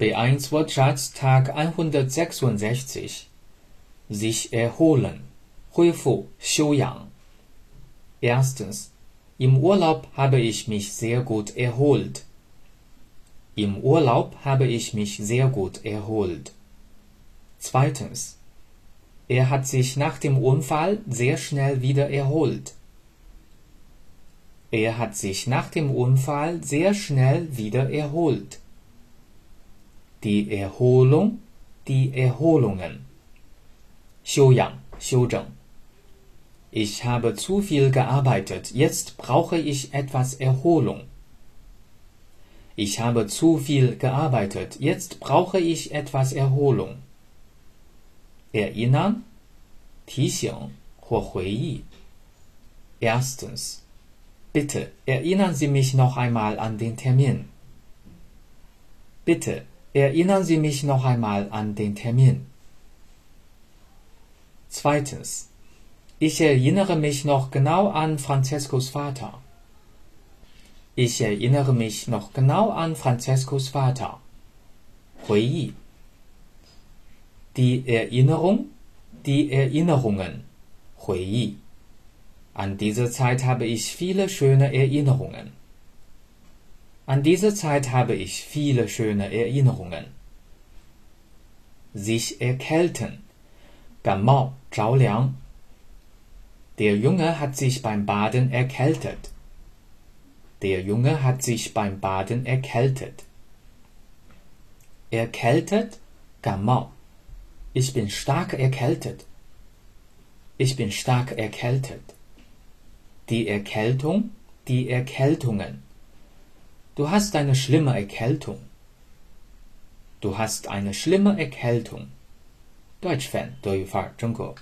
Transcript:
B1 Wortschatz Tag 166 sich erholen, 恢复, Erstens, im Urlaub habe ich mich sehr gut erholt. Im Urlaub habe ich mich sehr gut erholt. Zweitens, er hat sich nach dem Unfall sehr schnell wieder erholt. Er hat sich nach dem Unfall sehr schnell wieder erholt Die Erholung, die Erholungen. 休养，休整。Ich habe zu viel gearbeitet, jetzt brauche ich etwas Erholung. Ich habe zu viel gearbeitet, jetzt brauche ich etwas Erholung. Erinnern, 提醒或回忆。Erstens. Bitte erinnern Sie mich noch einmal an den Termin. Bitte erinnern Sie mich noch einmal an den Termin. Zweitens. Ich erinnere mich noch genau an Francescos Vater. Ich erinnere mich noch genau an Francescos Vater. 回忆 Die Erinnerung, die Erinnerungen. 回忆 An diese Zeit habe ich viele schöne Erinnerungen. An diese Zeit habe ich viele schöne Erinnerungen. Sich erkälten. 感冒着凉 der Junge hat sich beim Baden erkältet. Der Junge hat sich beim Baden erkältet. Erkältet, 感冒. Ich bin stark erkältet. Ich bin stark erkältet. Die Erkältung, die Erkältungen. Du hast eine schlimme Erkältung. Du hast eine schlimme Erkältung. Deutsch Fan 德语范儿真格。